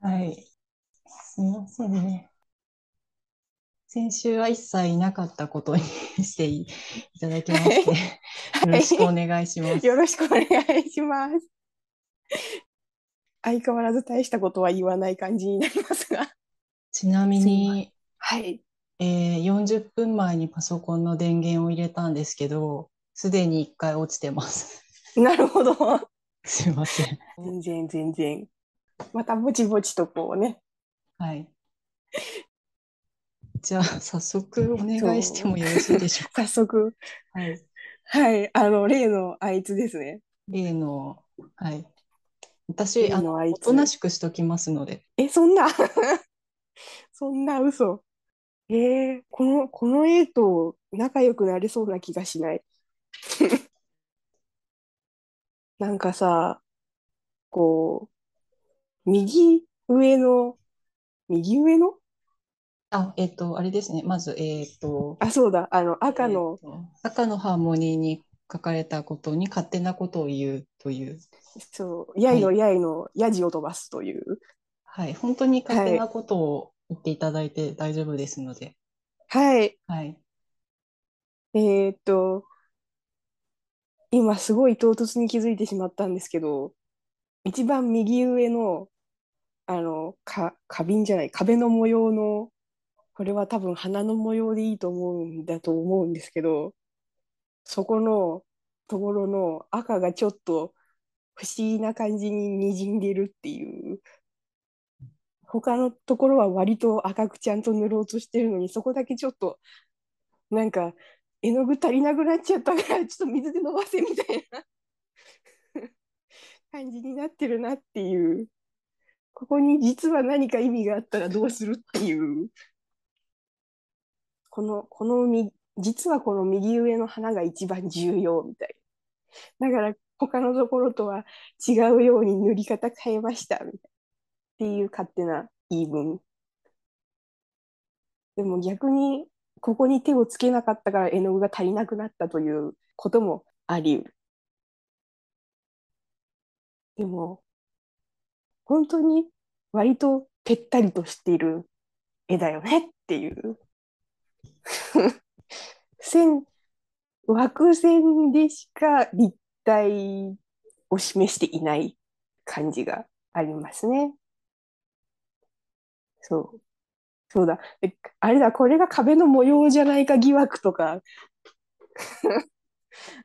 はい。すみませんね。先週は一切いなかったことにしていただきまして、よろしくお願いします。よろしくお願いします。相変わらず大したことは言わない感じになりますが。ちなみに、はい。えー、40分前にパソコンの電源を入れたんですけど、すでに1回落ちてます。なるほど。すいません。全然全然。またぼちぼちとこうね。はい。じゃあ、早速お願いしてもよろしいでしょうか？早速。はい。はい。あの、例のあいつですね。例の、はい。私、あの、おとなしくしときますので。え、そんな？そんな嘘。えー、この、この A と仲良くなれそうな気がしない。なんかさ、こう、右上の、右上の？あ、えっと、あれですね。まず、えっと、あ、そうだ、あの、赤の、赤のハーモニーに書かれたことに勝手なことを言うという。そう、やいのやいのやじを飛ばすという。はい、本当に勝手なことを言っていただいて大丈夫ですので。はい。はい。えーっと、今すごい唐突に気づいてしまったんですけど、一番右上の、あの、か、花瓶じゃない、壁の模様の、これは多分花の模様でいいと思うんだと思うんですけど、そこのところの赤がちょっと不思議な感じに滲んでるっていう。他のところは割と赤くちゃんと塗ろうとしてるのに、そこだけちょっと、なんか、絵の具足りなくなっちゃったから、ちょっと水で伸ばせみたいな 感じになってるなっていう。ここに実は何か意味があったらどうするっていう。この、このみ、実はこの右上の花が一番重要みたい。だから他のところとは違うように塗り方変えましたみたいな。っていう勝手な言い分。でも逆にここに手をつけなかったから絵の具が足りなくなったということもあり得る。でも、本当に割とぺったりとしている絵だよねっていう線、枠線でしか立体を示していない感じがありますね。そう。そうだ。あれだ、これが壁の模様じゃないか疑惑とか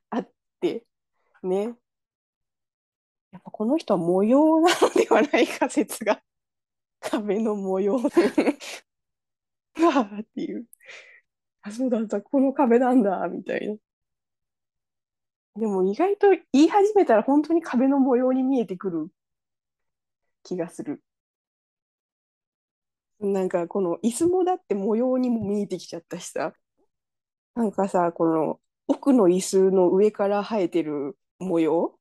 あって、ね。やっぱこの人は模様なのではないか説が壁の模様で わあっていう。あ、そうだった、この壁なんだ、みたいな。でも意外と言い始めたら本当に壁の模様に見えてくる気がする。なんかこの椅子もだって模様にも見えてきちゃったしさ。なんかさ、この奥の椅子の上から生えてる模様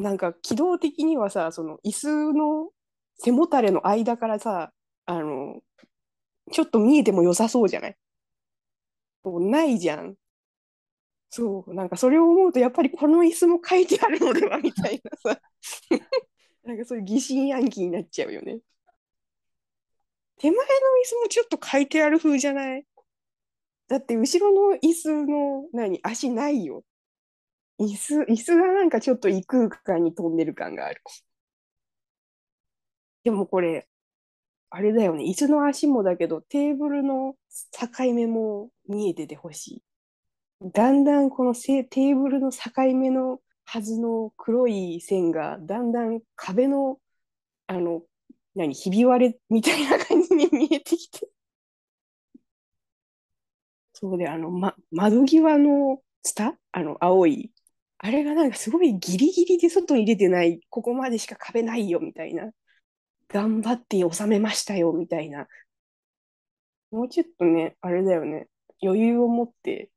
なんか軌道的にはさ、その椅子の背もたれの間からさ、あの、ちょっと見えても良さそうじゃない？ないじゃん。そう、なんかそれを思うと、やっぱりこの椅子も書いてあるのではみたいなさ、なんかそういう疑心暗鬼になっちゃうよね。手前の椅子もちょっと書いてある風じゃない？だって後ろの椅子の何足ないよ。椅子、椅子がなんかちょっと異空間に飛んでる感がある。でもこれ、あれだよね。椅子の足もだけど、テーブルの境目も見えててほしい。だんだんこのテーブルの境目のはずの黒い線が、だんだん壁の、あの、何、ひび割れみたいな感じに見えてきて。そうで、あの、ま、窓際のツタ？あの、青い。あれがなんかすごいギリギリで外に出てない、ここまでしか壁ないよ、みたいな。頑張って収めましたよ、みたいな。もうちょっとね、あれだよね。余裕を持って、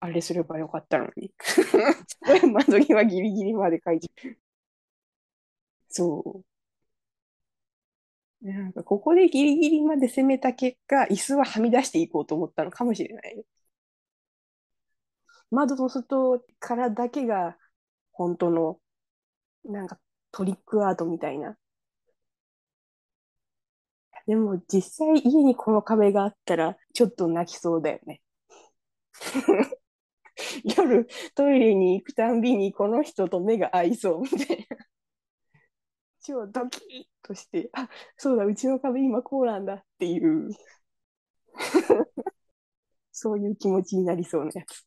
あれすればよかったのに。窓際ギリギリまで書いて。そう。なんかここでギリギリまで攻めた結果、椅子ははみ出していこうと思ったのかもしれない。窓の外からだけが本当のなんかトリックアートみたいなでも実際家にこの壁があったらちょっと泣きそうだよね。夜トイレに行くたんびにこの人と目が合いそうみたいな。超ドキッとして、あ、そうだ、うちの壁今こうなんだっていう、そういう気持ちになりそうなやつ。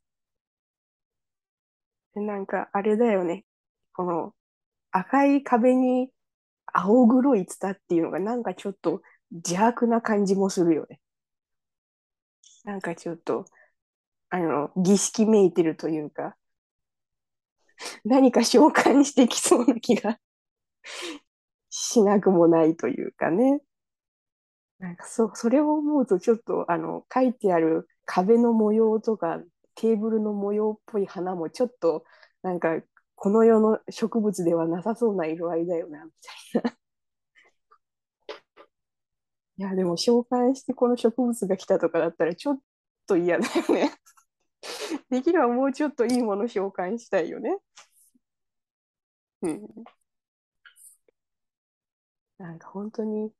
でなんかあれだよね。この赤い壁に青黒いツタっていうのがなんかちょっと邪悪な感じもするよね。なんかちょっと、あの、儀式めいてるというか、何か召喚してきそうな気が しなくもないというかね。なんかそう、それを思うとちょっと、あの、書いてある壁の模様とか、テーブルの模様っぽい花もちょっと、なんか、この世の植物ではなさそうな色合いだよな、みたいな。いや、でも召喚してこの植物が来たとかだったらちょっと嫌だよね。できればもうちょっといいもの召喚したいよね。うん。なんか本当に、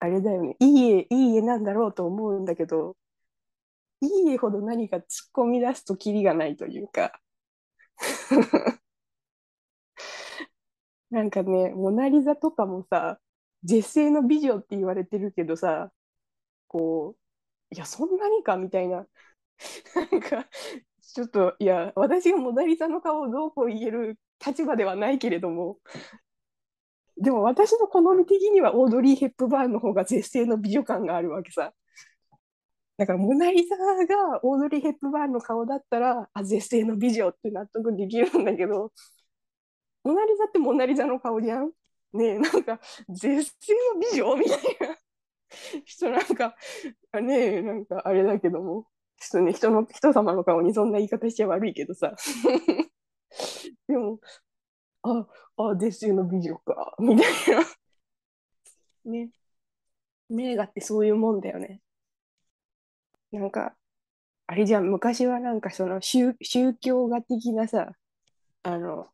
あれだよね。いい家、いい家なんだろうと思うんだけど、いいほど何か突っ込み出すとキリがないというか。なんかね、モナリザとかもさ、絶世の美女って言われてるけどさ、こう、いや、そんなにかみたいな。なんか、ちょっと、いや、私がモナリザの顔をどうこう言える立場ではないけれども、でも私の好み的にはオードリー・ヘップバーンの方が絶世の美女感があるわけさ。だからモナリザがオードリー・ヘップバーンの顔だったら、あ、絶世の美女って納得できるんだけど、モナリザってモナリザの顔じゃん？ねえ、なんか、絶世の美女みたいな人なんか、ねえ、なんかあれだけども、ちょっとね、人の、人様の顔にそんな言い方しちゃ悪いけどさ。でも、あ、あ、絶世の美女か、みたいな。ね。名画ってそういうもんだよね。なんか、あれじゃん、昔はなんかその宗、宗教画的なさ、あの、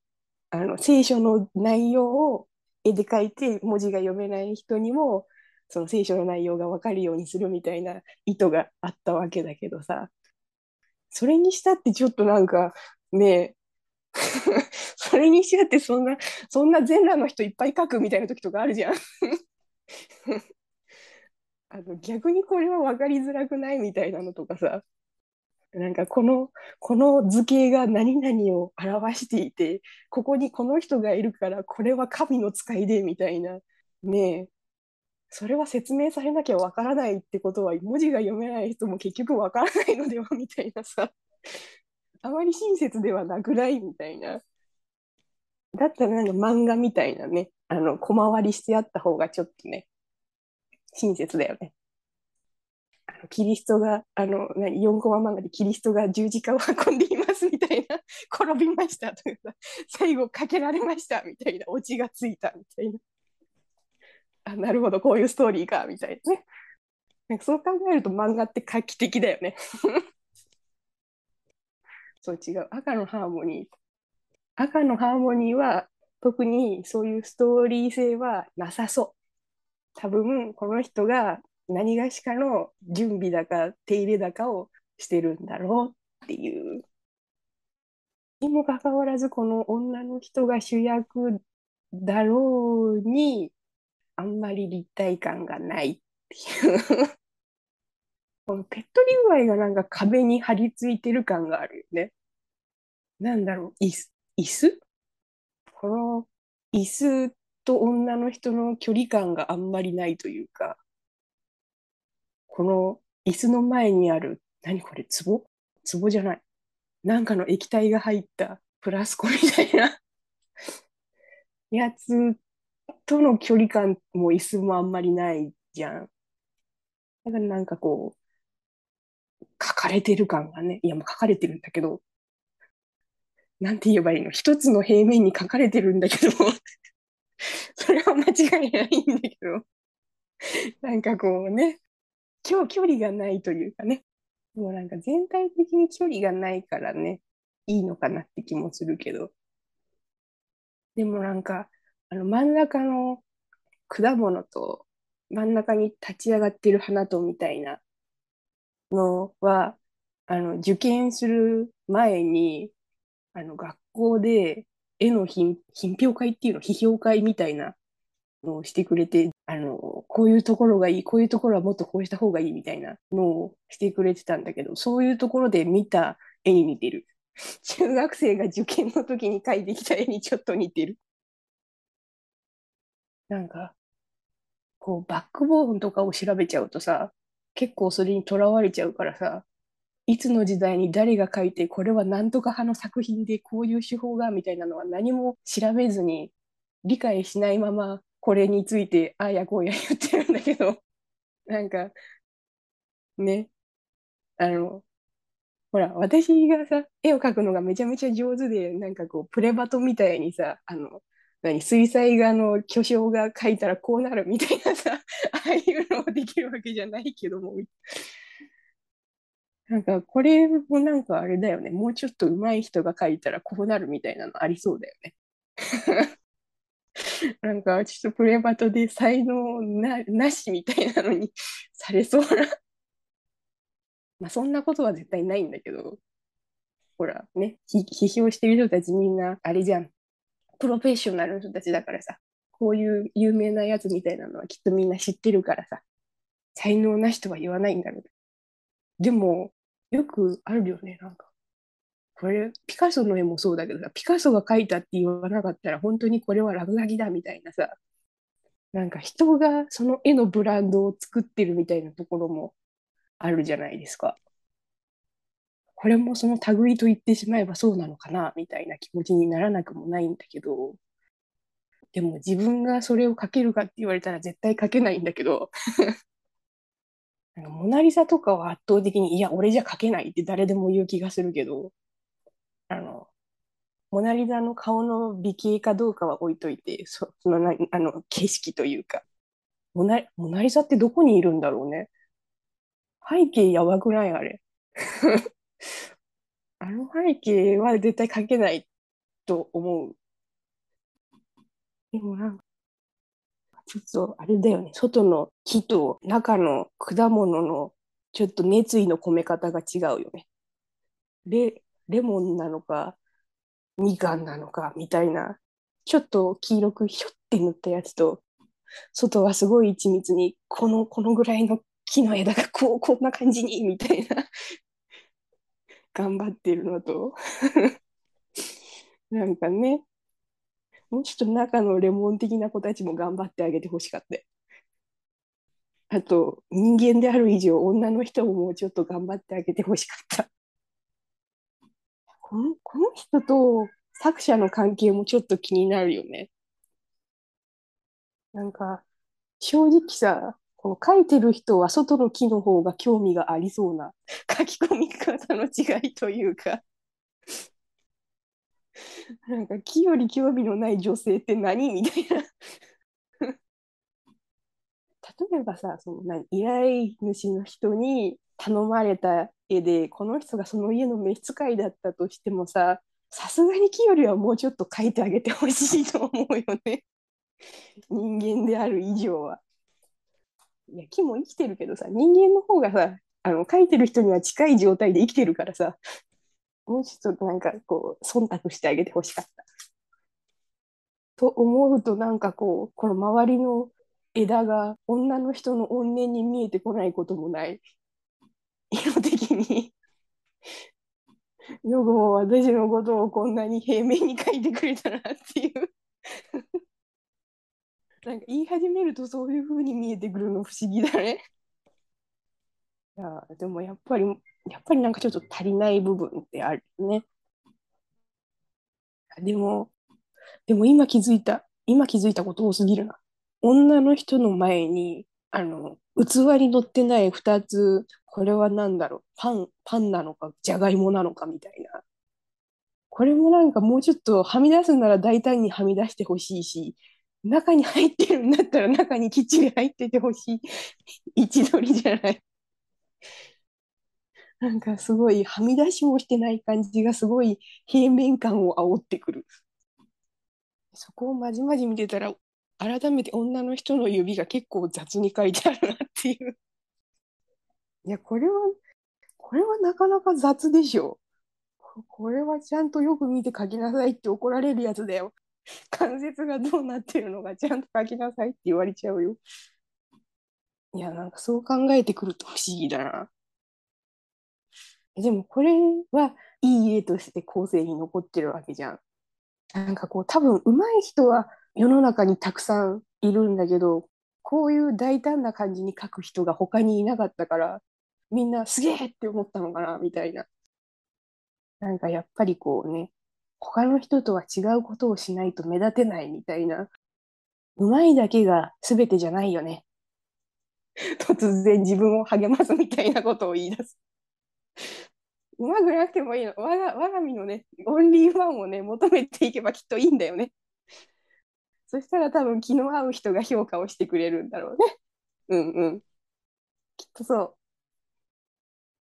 あの聖書の内容を絵で描いて文字が読めない人にもその聖書の内容が分かるようにするみたいな意図があったわけだけどさ。それにしたってちょっとなんかね それにしたってそんなそんな全裸の人いっぱい描くみたいな時とかあるじゃん。あの逆にこれは分かりづらくないみたいなのとかさなんかこの、この図形が何々を表していて、ここにこの人がいるから、これは神の使いで、みたいな。ねえ。それは説明されなきゃわからないってことは、文字が読めない人も結局わからないのでは、みたいなさ。あまり親切ではなくないみたいな。だったらなんか漫画みたいなね、あの、小回りしてあった方がちょっとね、親切だよね。あのキリストが、あの、何、4コマ漫画でキリストが十字架を運んでいますみたいな、転びましたとか、最後かけられましたみたいな、オチがついたみたいな。あ、なるほど、こういうストーリーか、みたいなね。なんかそう考えると漫画って画期的だよね。そう違う。赤のハーモニー。赤のハーモニーは特にそういうストーリー性はなさそう。多分この人が何がしかの準備だか手入れだかをしてるんだろうっていう。にもかかわらずこの女の人が主役だろうにあんまり立体感がないっていうこのペットリ具合がなんか壁に張り付いてる感があるよね。なんだろう、椅子椅子この椅子？と女の人の距離感があんまりないというか、この椅子の前にある、何これ、壺？壺じゃない。なんかの液体が入ったプラスコみたいな やつとの距離感も椅子もあんまりないじゃん。だからなんかこう、書かれてる感がね、いやもう書かれてるんだけど、なんて言えばいいの？一つの平面に書かれてるんだけど それは間違いないんだけど、なんかこうね、今日距離がないというかね、もうなんか全体的に距離がないからね、いいのかなって気もするけど、でもなんか、あの真ん中の果物と真ん中に立ち上がってる花とみたいなのは、あの、受験する前に、あの、学校で絵の品、品評会っていうの、批評会みたいなのをしてくれて、あの、こういうところがいい、こういうところはもっとこうした方がいいみたいなのをしてくれてたんだけど、そういうところで見た絵に似てる。中学生が受験の時に描いてきた絵にちょっと似てる。なんか、こう、バックボーンとかを調べちゃうとさ、結構それにとらわれちゃうからさ、いつの時代に誰が書いて、これは何とか派の作品でこういう手法がみたいなのは何も調べずに理解しないままこれについてああやこうや言ってるんだけど、なんか、ね、あの、ほら、私がさ、絵を描くのがめちゃめちゃ上手で、なんかこう、プレバトみたいにさ、あの、何、水彩画の巨匠が描いたらこうなるみたいなさ、ああいうのができるわけじゃないけども、なんか、これもなんかあれだよね。もうちょっと上手い人が描いたらこうなるみたいなのありそうだよね。なんか、ちょっとプレバトで才能な、なしみたいなのにされそうな まあ、そんなことは絶対ないんだけど、ほら、ね、批評してる人たちみんな、あれじゃん。プロフェッショナルの人たちだからさ、こういう有名なやつみたいなのはきっとみんな知ってるからさ、才能なしとは言わないんだろう。でも、よくあるよね、なんか。これ、ピカソの絵もそうだけどさ、ピカソが描いたって言わなかったら、本当にこれは落書きだみたいなさ、なんか人がその絵のブランドを作ってるみたいなところもあるじゃないですか。これもその類と言ってしまえばそうなのかなみたいな気持ちにならなくもないんだけど、でも自分がそれを書けるかって言われたら絶対書けないんだけどモナリザとかは圧倒的に、いや、俺じゃ書けないって誰でも言う気がするけど、あの、モナリザの顔の美形かどうかは置いといて、そそのなあの景色というかモナ、モナリザってどこにいるんだろうね。背景やばくない？あれ。あの背景は絶対描けないと思う。でもなんか、ちょっとあれだよね。外の木と中の果物のちょっと熱意の込め方が違うよね。レ、レモンなのか、みかんなのかみたいな、ちょっと黄色くひょって塗ったやつと、外はすごい緻密に、この、このぐらいの木の枝がこう、こんな感じに、みたいな頑張ってるのと なんかね、もうちょっと中のレモン的な子たちも頑張ってあげてほしかった。あと、人間である以上、女の人ももうちょっと頑張ってあげてほしかった。このこの人と作者の関係もちょっと気になるよね。なんか、正直さ、この書いてる人は外の木の方が興味がありそうな書き込み方の違いというか なんか木より興味のない女性って何？みたいな。例えばさその何？依頼主の人に頼まれた絵でこの人がその家の召使いだったとしてもささすがに木よりはもうちょっと描いてあげてほしいと思うよね。人間である以上は。いや木も生きてるけどさ人間の方がさあの描いてる人には近い状態で生きてるからさ。もうちょっとなんかこう忖度してあげてほしかった。と思うとなんかこうこの周りの枝が女の人の怨念に見えてこないこともない。色的によくも私のことをこんなに平面に書いてくれたなっていうなんか言い始めるとそういうふうに見えてくるの不思議だね。いやでもやっぱりやっぱりなんかちょっと足りない部分ってあるね。でも、でも今気づいた、今気づいたこと多すぎるな。女の人の前に、あの、器に乗ってない2つ、これは何だろう、パン、パンなのか、じゃがいもなのかみたいな。これもなんかもうちょっとはみ出すなら大胆にはみ出してほしいし、中に入ってるんだったら中にきっちり入っててほしい位置取りじゃない。なんかすごいはみ出しもしてない感じがすごい平面感を煽ってくる。そこをまじまじ見てたら改めて女の人の指が結構雑に書いてあるなっていう。いや、これは、これはなかなか雑でしょ。ここれはちゃんとよく見て書きなさいって怒られるやつだよ。関節がどうなってるのかちゃんと書きなさいって言われちゃうよ。いや、なんかそう考えてくると不思議だな。でもこれはいい絵として後世に残ってるわけじゃん。なんかこう多分上手い人は世の中にたくさんいるんだけど、こういう大胆な感じに描く人が他にいなかったから、みんなすげえって思ったのかなみたいな。なんかやっぱりこうね、他の人とは違うことをしないと目立てないみたいな。うまいだけが全てじゃないよね。突然自分を励ますみたいなことを言い出す。うまくなくてもいいの。我が我が身のね、オンリーワンをね、求めていけばきっといいんだよね。そしたら多分気の合う人が評価をしてくれるんだろうね。うんうん。きっとそ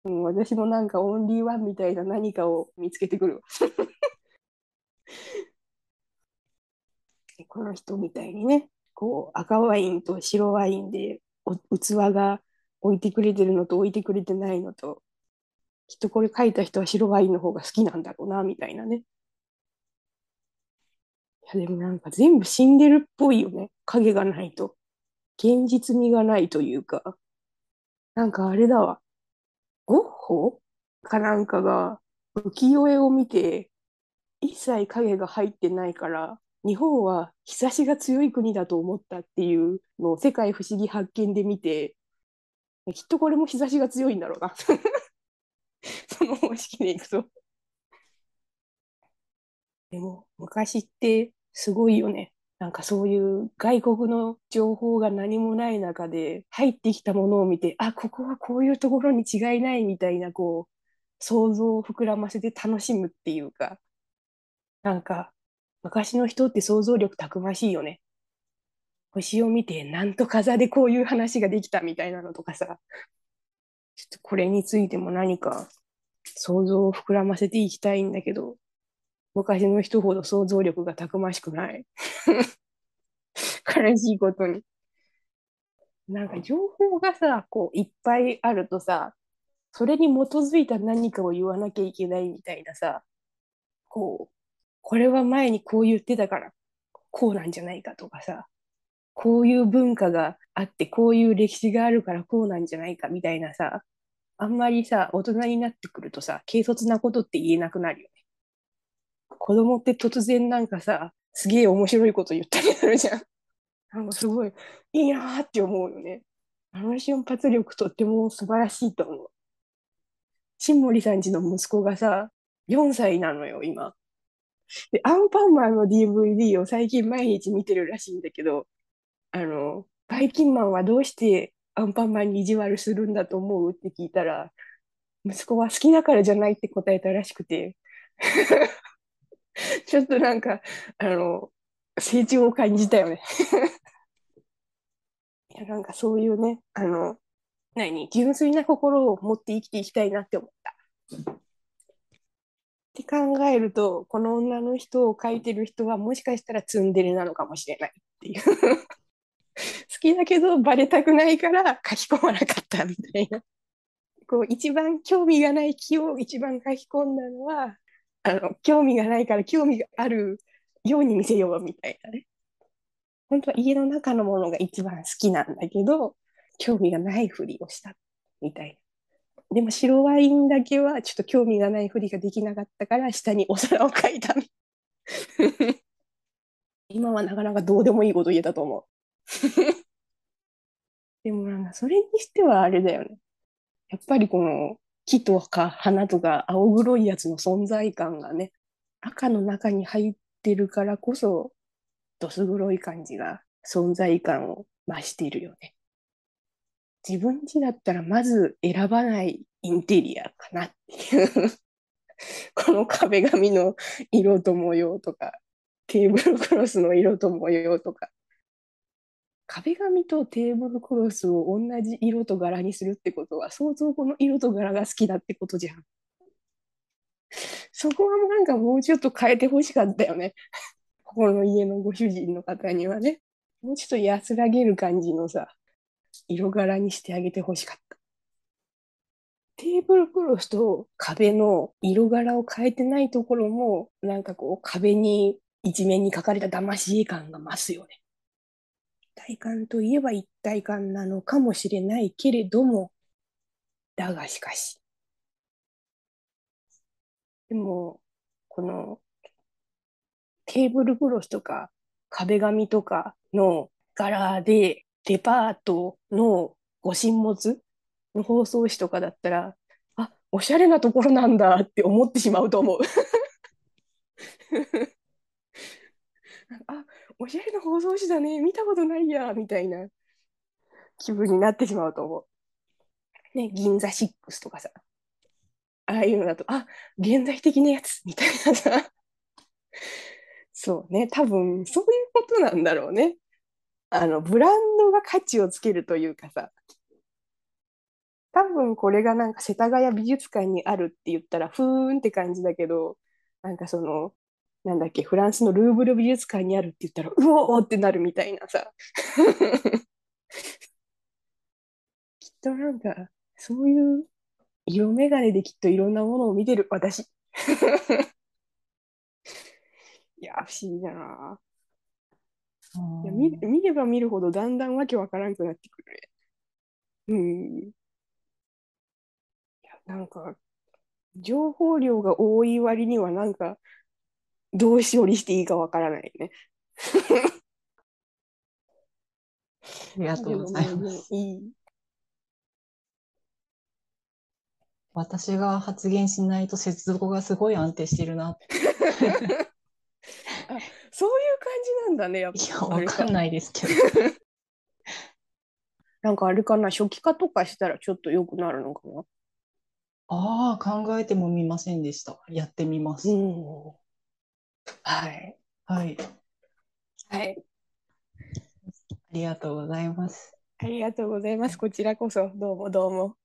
う。うん、私もなんかオンリーワンみたいな何かを見つけてくる。この人みたいにね、こう赤ワインと白ワインで器が置いてくれてるのと置いてくれてないのと、きっとこれ書いた人は白ワインの方が好きなんだろうな、みたいなね。いや、でもなんか全部死んでるっぽいよね。影がないと。現実味がないというか。なんかあれだわ。ゴッホかなんかが浮世絵を見て、一切影が入ってないから、日本は日差しが強い国だと思ったっていうのを世界不思議発見で見て、きっとこれも日差しが強いんだろうな。その方式でいくと。でも昔ってすごいよね。なんかそういう外国の情報が何もない中で入ってきたものを見て、あ、ここはこういうところに違いないみたいな、こう、想像を膨らませて楽しむっていうか、なんか昔の人って想像力たくましいよね。星を見て、なんと風でこういう話ができたみたいなのとかさ、ちょっとこれについても何か想像を膨らませていきたいんだけど、昔の人ほど想像力がたくましくない。悲しいことに。なんか情報がさ、こういっぱいあるとさ、それに基づいた何かを言わなきゃいけないみたいなさ、こう、これは前にこう言ってたから、こうなんじゃないかとかさ、こういう文化があって、こういう歴史があるからこうなんじゃないかみたいなさ、あんまりさ、大人になってくるとさ、軽率なことって言えなくなるよね。子供って突然なんかさ、すげえ面白いこと言ったりするじゃん。なんかすごいいいなーって思うよね。あの瞬発力とっても素晴らしいと思う。新森さんちの息子がさ、4歳なのよ、今。で、アンパンマンの DVD を最近毎日見てるらしいんだけど、あの、バイキンマンはどうしてアンパンマンに意地悪するんだと思うって聞いたら、息子は好きだからじゃないって答えたらしくて、ちょっとなんか、あの、成長を感じたよね いや、なんかそういうね、あの、何、純粋な心を持って生きていきたいなって思った。って考えると、この女の人を描いてる人はもしかしたらツンデレなのかもしれないっていう 好きだけどバレたくないから書き込まなかったみたいな。こう一番興味がない気を一番書き込んだのは、あの、興味がないから興味があるように見せようみたいなね。本当は家の中のものが一番好きなんだけど、興味がないふりをしたみたいな。でも白ワインだけはちょっと興味がないふりができなかったから下にお皿を書いた。今はなかなかどうでもいいこと言えたと思う。でもなんかそれにしてはあれだよね。やっぱりこの木とか花とか青黒いやつの存在感がね、赤の中に入ってるからこそ、どす黒い感じが存在感を増しているよね。自分家だったらまず選ばないインテリアかなっていうこの壁紙の色と模様とか、テーブルクロスの色と模様とか。壁紙とテーブルクロスを同じ色と柄にするってことは、相当この色と柄が好きだってことじゃん。そこはなんかもうちょっと変えてほしかったよね。ここの家のご主人の方にはね。もうちょっと安らげる感じのさ、色柄にしてあげてほしかった。テーブルクロスと壁の色柄を変えてないところも、なんかこう壁に一面に書かれた騙し感が増すよね。体感といえば一体感なのかもしれないけれども、だがしかし。でも、このテーブルクロスとか壁紙とかの柄でデパートのご神物の包装紙とかだったら、あ、おしゃれなところなんだって思ってしまうと思う。あ、おしゃれな包装紙だね、見たことないや、みたいな気分になってしまうと思う。ね、銀座6とかさ、ああいうのだと、あ、現代的なやつ、みたいなさ。そうね、多分そういうことなんだろうね。あの、ブランドが価値をつけるというかさ、多分これがなんか世田谷美術館にあるって言ったら、ふーんって感じだけど、なんかその、なんだっけ、フランスのルーブル美術館にあるって言ったら、うおーってなるみたいなさ。きっとなんか、そういう色眼鏡できっといろんなものを見てる、私。いや、不思議だな。いや見見れば見るほどだんだんわけわからんくなってくるね。うん。いや、なんか、情報量が多い割にはなんか、どう処理していいかわからないね。ありがとうございます。いい。私が発言しないと接続がすごい安定してるな。そういう感じなんだね、やっいや、ぱ。あれわかんないですけど。なんかあれかな、初期化とかしたらちょっと良くなるのかな？ああ、考えてもみませんでした。やってみます。うん。はい。はい。はい。ありがとうございます。ありがとうございます。こちらこそ、どうもどうも。